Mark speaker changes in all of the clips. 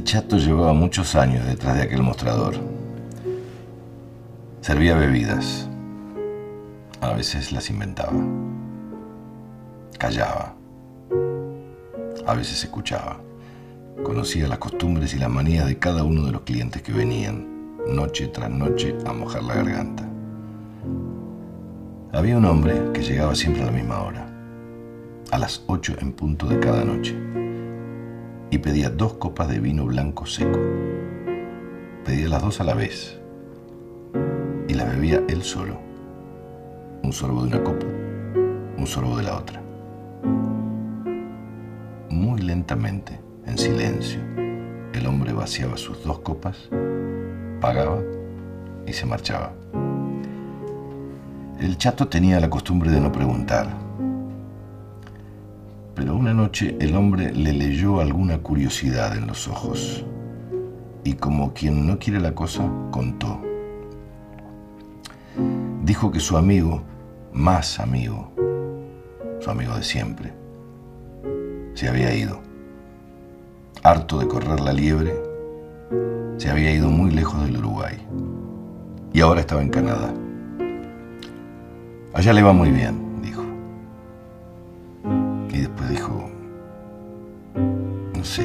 Speaker 1: El chato llevaba muchos años detrás de aquel mostrador. Servía bebidas. A veces las inventaba. Callaba. A veces escuchaba. Conocía las costumbres y las manías de cada uno de los clientes que venían, noche tras noche, a mojar la garganta. Había un hombre que llegaba siempre a la misma hora, a las ocho en punto de cada noche y pedía dos copas de vino blanco seco. Pedía las dos a la vez y las bebía él solo. Un sorbo de una copa, un sorbo de la otra. Muy lentamente, en silencio, el hombre vaciaba sus dos copas, pagaba y se marchaba. El chato tenía la costumbre de no preguntar el hombre le leyó alguna curiosidad en los ojos y como quien no quiere la cosa, contó. Dijo que su amigo, más amigo, su amigo de siempre, se había ido. Harto de correr la liebre, se había ido muy lejos del Uruguay y ahora estaba en Canadá. Allá le va muy bien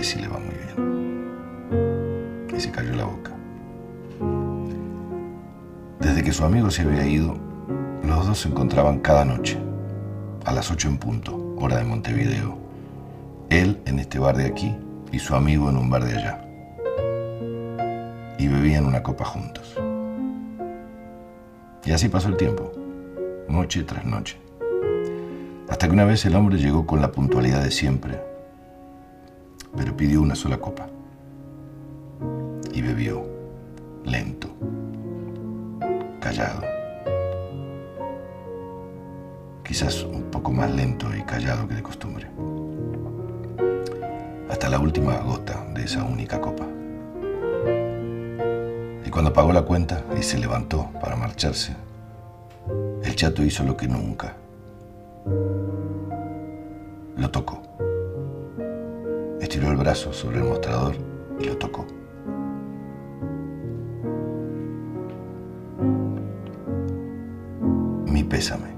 Speaker 1: si le va muy bien. Y se cayó la boca. Desde que su amigo se había ido, los dos se encontraban cada noche, a las ocho en punto, hora de Montevideo. Él en este bar de aquí y su amigo en un bar de allá. Y bebían una copa juntos. Y así pasó el tiempo, noche tras noche. Hasta que una vez el hombre llegó con la puntualidad de siempre pero pidió una sola copa. Y bebió, lento, callado. Quizás un poco más lento y callado que de costumbre. Hasta la última gota de esa única copa. Y cuando pagó la cuenta y se levantó para marcharse, el chato hizo lo que nunca. Lo tocó estiró el brazo sobre el mostrador y lo tocó. Mi pésame.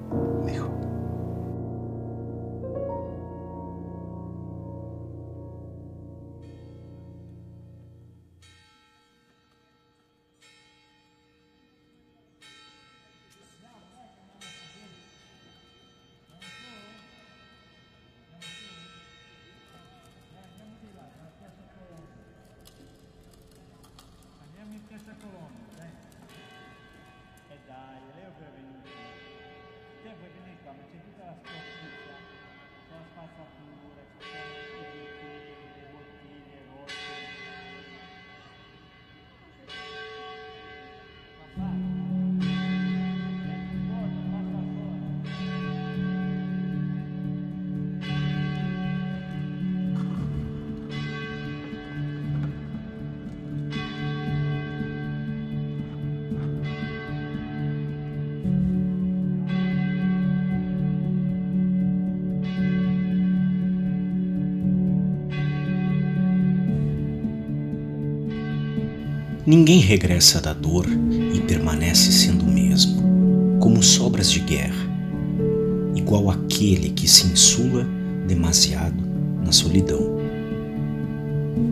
Speaker 2: Ninguém regressa da dor e permanece sendo o mesmo, como sobras de guerra, igual aquele que se insula demasiado na solidão.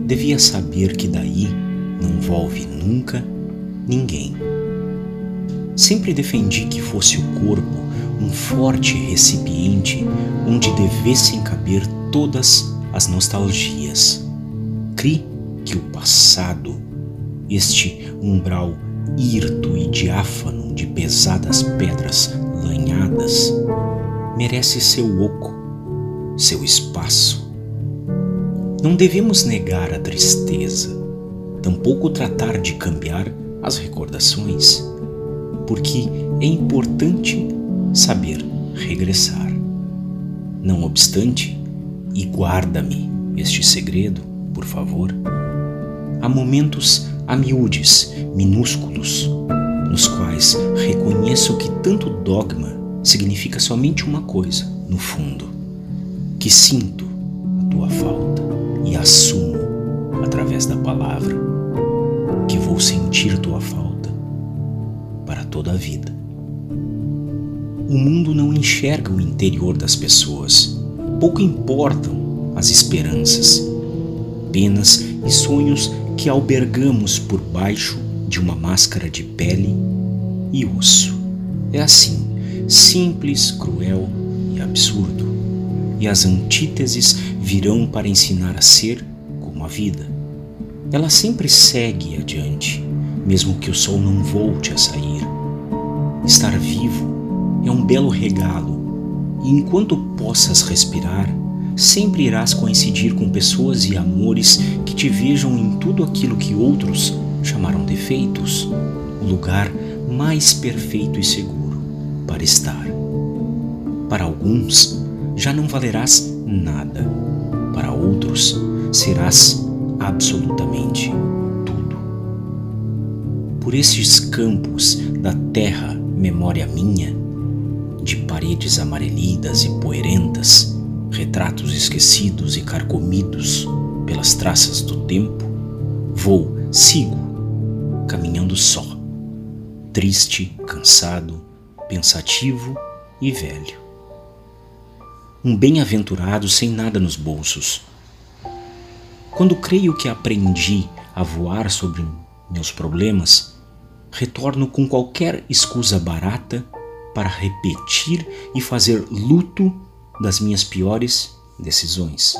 Speaker 2: Devia saber que daí não volve nunca ninguém. Sempre defendi que fosse o corpo um forte recipiente onde devessem caber todas as nostalgias. Cri que o passado este umbral hirto e diáfano de pesadas pedras lanhadas, merece seu oco, seu espaço. Não devemos negar a tristeza, tampouco tratar de cambiar as recordações, porque é importante saber regressar. Não obstante, e guarda-me este segredo, por favor, há momentos a miúdes, minúsculos, nos quais reconheço que tanto dogma significa somente uma coisa, no fundo, que sinto a tua falta e assumo, através da palavra, que vou sentir tua falta para toda a vida. O mundo não enxerga o interior das pessoas, pouco importam as esperanças, penas e sonhos que albergamos por baixo de uma máscara de pele e osso. É assim, simples, cruel e absurdo. E as antíteses virão para ensinar a ser como a vida. Ela sempre segue adiante, mesmo que o sol não volte a sair. Estar vivo é um belo regalo, e enquanto possas respirar, sempre irás coincidir com pessoas e amores que te vejam em tudo aquilo que outros chamaram defeitos, o lugar mais perfeito e seguro para estar. Para alguns, já não valerás nada, para outros, serás absolutamente tudo. Por estes campos da terra, memória minha, de paredes amarelidas e poeirentas, retratos esquecidos e carcomidos pelas traças do tempo, vou, sigo, caminhando só, triste, cansado, pensativo e velho. Um bem-aventurado sem nada nos bolsos. Quando creio que aprendi a voar sobre meus problemas, retorno com qualquer escusa barata para repetir e fazer luto das minhas piores decisões.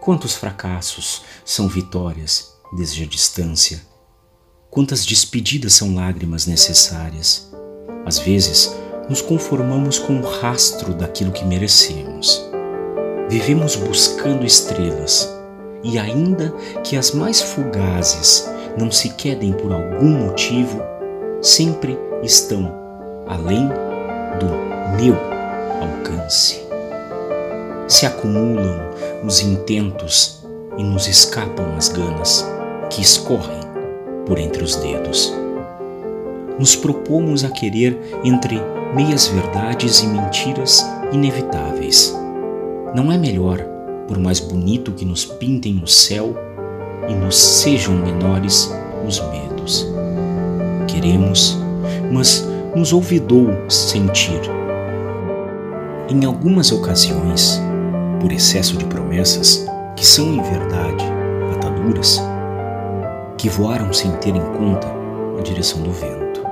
Speaker 2: Quantos fracassos são vitórias desde a distância? Quantas despedidas são lágrimas necessárias? Às vezes, nos conformamos com o rastro daquilo que merecemos. Vivemos buscando estrelas, e ainda que as mais fugazes não se quedem por algum motivo, sempre estão além do meu alcance. Se acumulam os intentos e nos escapam as ganas que escorrem por entre os dedos. Nos propomos a querer entre meias verdades e mentiras inevitáveis. Não é melhor, por mais bonito que nos pintem o céu e nos sejam menores os medos. Queremos, mas nos ouvidou sentir em algumas ocasiões, por excesso de promessas, que são em verdade ataduras, que voaram sem ter em conta a direção do vento.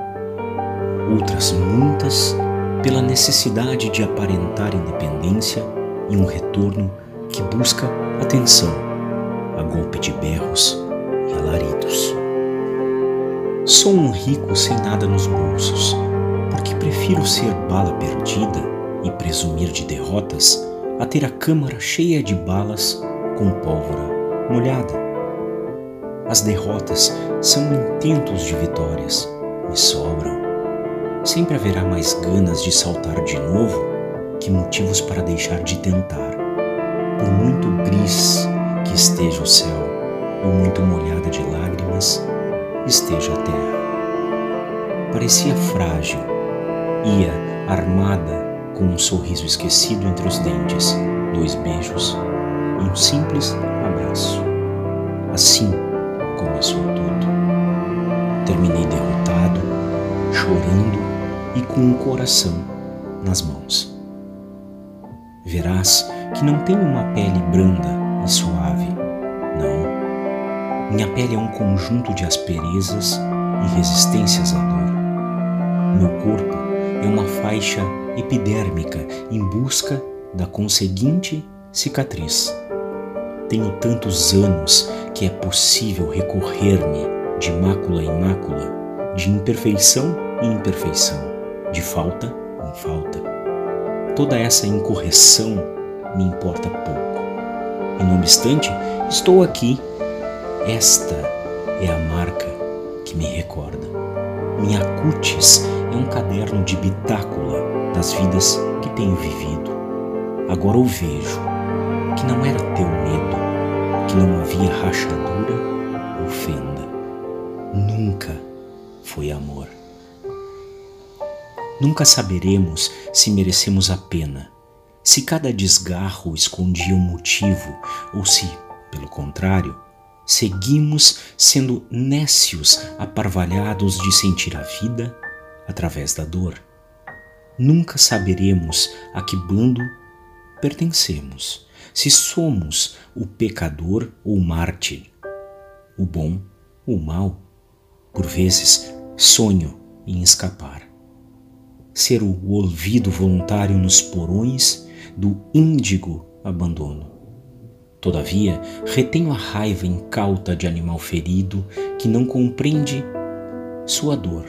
Speaker 2: Outras muitas pela necessidade de aparentar independência e um retorno que busca atenção a golpe de berros e alaridos. Sou um rico sem nada nos bolsos, porque prefiro ser bala perdida e presumir de derrotas a ter a câmara cheia de balas com pólvora molhada. As derrotas são intentos de vitórias, me sobram. Sempre haverá mais ganas de saltar de novo que motivos para deixar de tentar. Por muito gris que esteja o céu, ou muito molhada de lágrimas esteja a terra. Parecia frágil, ia armada com um sorriso esquecido entre os dentes, dois beijos e um simples abraço. Assim começou tudo. Terminei derrotado, chorando e com o coração nas mãos. Verás que não tenho uma pele branda e suave, não. Minha pele é um conjunto de asperezas e resistências à dor. Meu corpo é uma faixa epidérmica em busca da conseguinte cicatriz. Tenho tantos anos que é possível recorrer-me de mácula em mácula, de imperfeição em imperfeição, de falta em falta. Toda essa incorreção me importa pouco. E não obstante, estou aqui. Esta é a marca que me recorda. Minha cutis é um caderno de bitácula das vidas que tenho vivido. Agora eu vejo que não era teu medo, que não havia rachadura ou fenda. Nunca foi amor. Nunca saberemos se merecemos a pena, se cada desgarro escondia um motivo ou se, pelo contrário, seguimos sendo nécios aparvalhados de sentir a vida através da dor. Nunca saberemos a que bando pertencemos, se somos o pecador ou mártir, o bom ou o mal. Por vezes, sonho em escapar. Ser o olvido voluntário nos porões do índigo abandono. Todavia, retenho a raiva incauta de animal ferido que não compreende sua dor.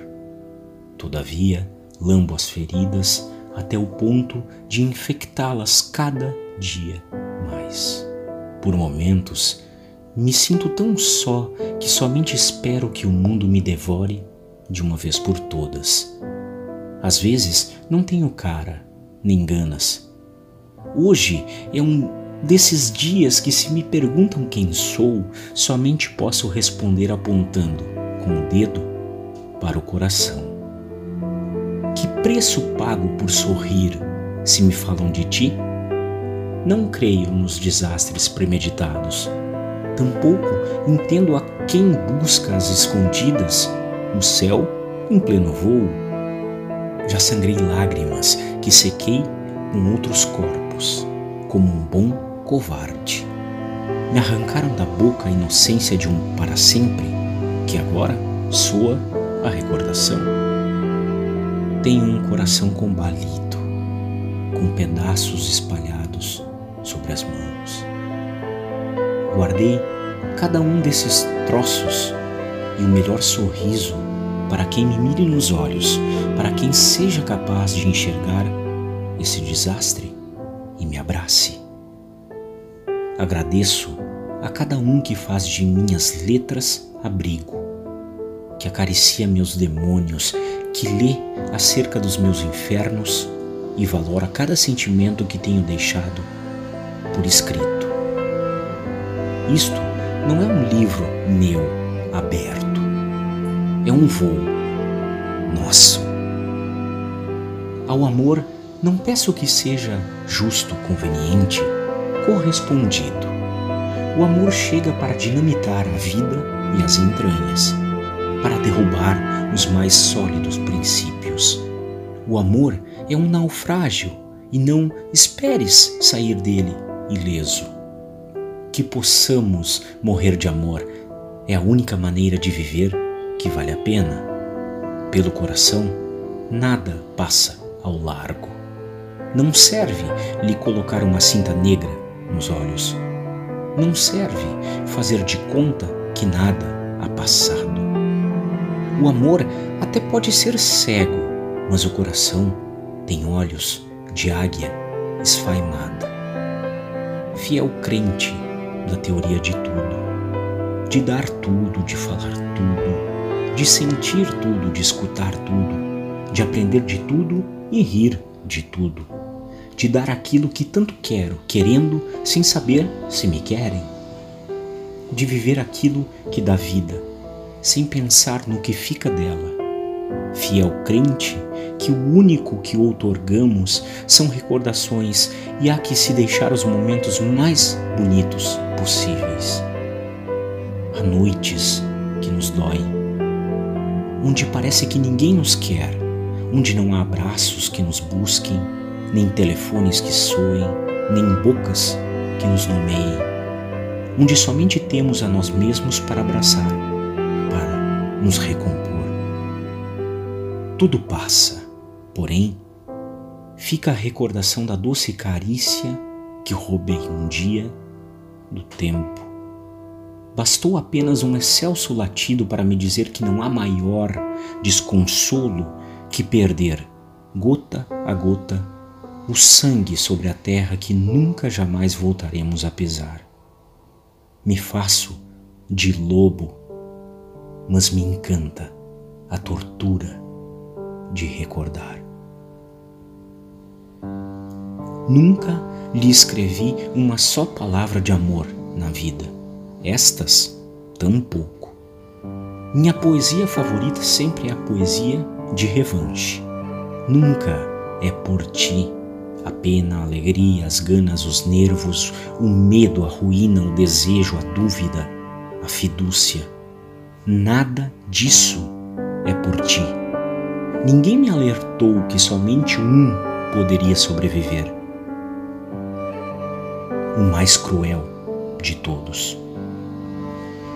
Speaker 2: Todavia, lambo as feridas até o ponto de infectá-las cada dia mais. Por momentos, me sinto tão só que somente espero que o mundo me devore de uma vez por todas. Às vezes não tenho cara, nem ganas. Hoje é um desses dias que, se me perguntam quem sou, somente posso responder apontando com o dedo para o coração. Preço pago por sorrir se me falam de ti? Não creio nos desastres premeditados. Tampouco entendo a quem busca as escondidas o céu em pleno voo. Já sangrei lágrimas que sequei com outros corpos, como um bom covarde. Me arrancaram da boca a inocência de um para sempre, que agora soa a recordação tenho um coração combalido, com pedaços espalhados sobre as mãos. Guardei cada um desses troços e o melhor sorriso para quem me mire nos olhos, para quem seja capaz de enxergar esse desastre e me abrace. Agradeço a cada um que faz de minhas letras abrigo, que acaricia meus demônios que lê acerca dos meus infernos e valora cada sentimento que tenho deixado por escrito. Isto não é um livro meu aberto, é um voo nosso. Ao amor, não peço que seja justo, conveniente, correspondido. O amor chega para dinamitar a vida e as entranhas para derrubar os mais sólidos princípios. O amor é um naufrágio e não esperes sair dele ileso. Que possamos morrer de amor é a única maneira de viver que vale a pena. Pelo coração, nada passa ao largo. Não serve lhe colocar uma cinta negra nos olhos. Não serve fazer de conta que nada ha passado. O amor até pode ser cego, mas o coração tem olhos de águia esfaimada. Fiel crente da teoria de tudo, de dar tudo, de falar tudo, de sentir tudo, de escutar tudo, de aprender de tudo e rir de tudo, de dar aquilo que tanto quero, querendo sem saber se me querem, de viver aquilo que dá vida sem pensar no que fica dela. Fiel crente que o único que outorgamos são recordações e há que se deixar os momentos mais bonitos possíveis. Há noites que nos doem, onde parece que ninguém nos quer, onde não há abraços que nos busquem, nem telefones que soem, nem bocas que nos nomeiem, onde somente temos a nós mesmos para abraçar, nos recompor. Tudo passa, porém, fica a recordação da doce carícia que roubei um dia do tempo. Bastou apenas um excelso latido para me dizer que não há maior desconsolo que perder, gota a gota, o sangue sobre a terra que nunca jamais voltaremos a pisar. Me faço de lobo, mas me encanta a tortura de recordar. Nunca lhe escrevi uma só palavra de amor na vida. Estas, tampouco. Minha poesia favorita sempre é a poesia de revanche. Nunca é por ti a pena, a alegria, as ganas, os nervos, o medo, a ruína, o desejo, a dúvida, a fidúcia. Nada disso é por ti. Ninguém me alertou que somente um poderia sobreviver. O mais cruel de todos.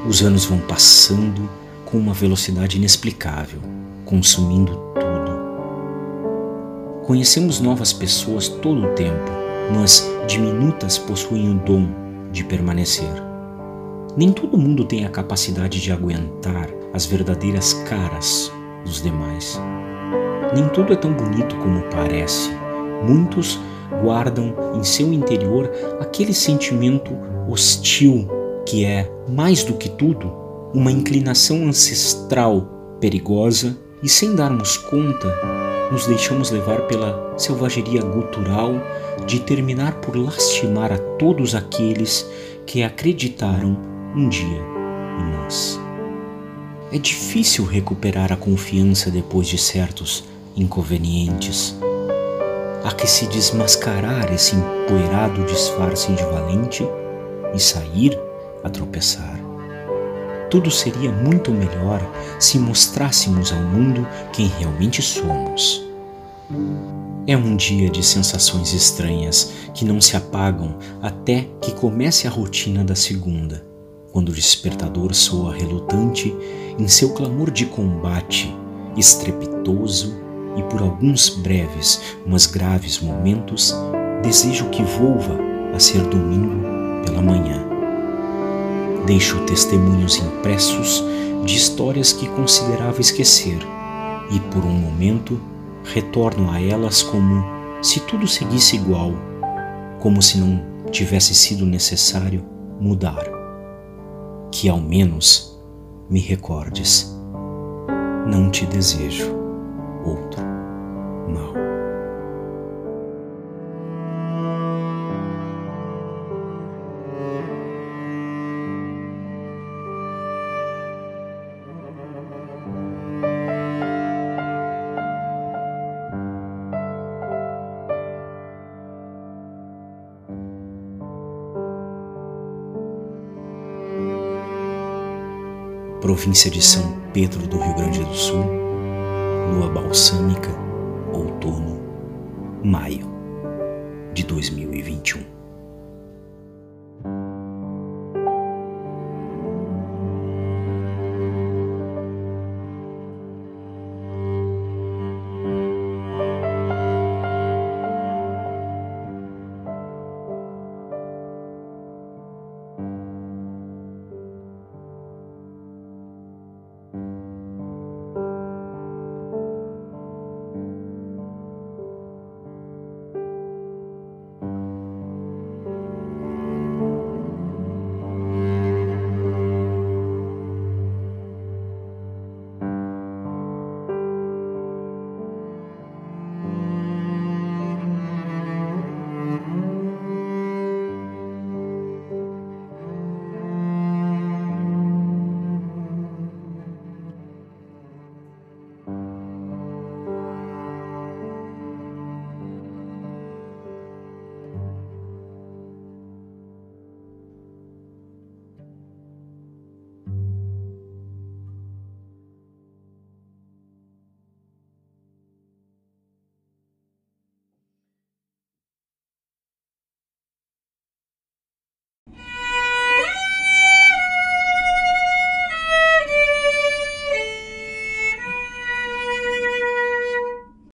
Speaker 2: Os anos vão passando com uma velocidade inexplicável, consumindo tudo. Conhecemos novas pessoas todo o tempo, mas diminutas possuem o dom de permanecer. Nem todo mundo tem a capacidade de aguentar as verdadeiras caras dos demais. Nem tudo é tão bonito como parece. Muitos guardam em seu interior aquele sentimento hostil que é, mais do que tudo, uma inclinação ancestral perigosa e, sem darmos conta, nos deixamos levar pela selvageria gutural de terminar por lastimar a todos aqueles que acreditaram um dia em nós. É difícil recuperar a confiança depois de certos inconvenientes. Há que se desmascarar esse empoeirado disfarce de valente e sair a tropeçar. Tudo seria muito melhor se mostrássemos ao mundo quem realmente somos. É um dia de sensações estranhas que não se apagam até que comece a rotina da segunda, quando o despertador soa relutante em seu clamor de combate, estrepitoso e por alguns breves, mas graves momentos, desejo que volva a ser domingo pela manhã. Deixo testemunhos impressos de histórias que considerava esquecer e, por um momento, retorno a elas como se tudo seguisse igual, como se não tivesse sido necessário mudar. Que ao menos me recordes. Não te desejo outro mal. Província de São Pedro do Rio Grande do Sul, lua balsâmica, outono, maio de 2021.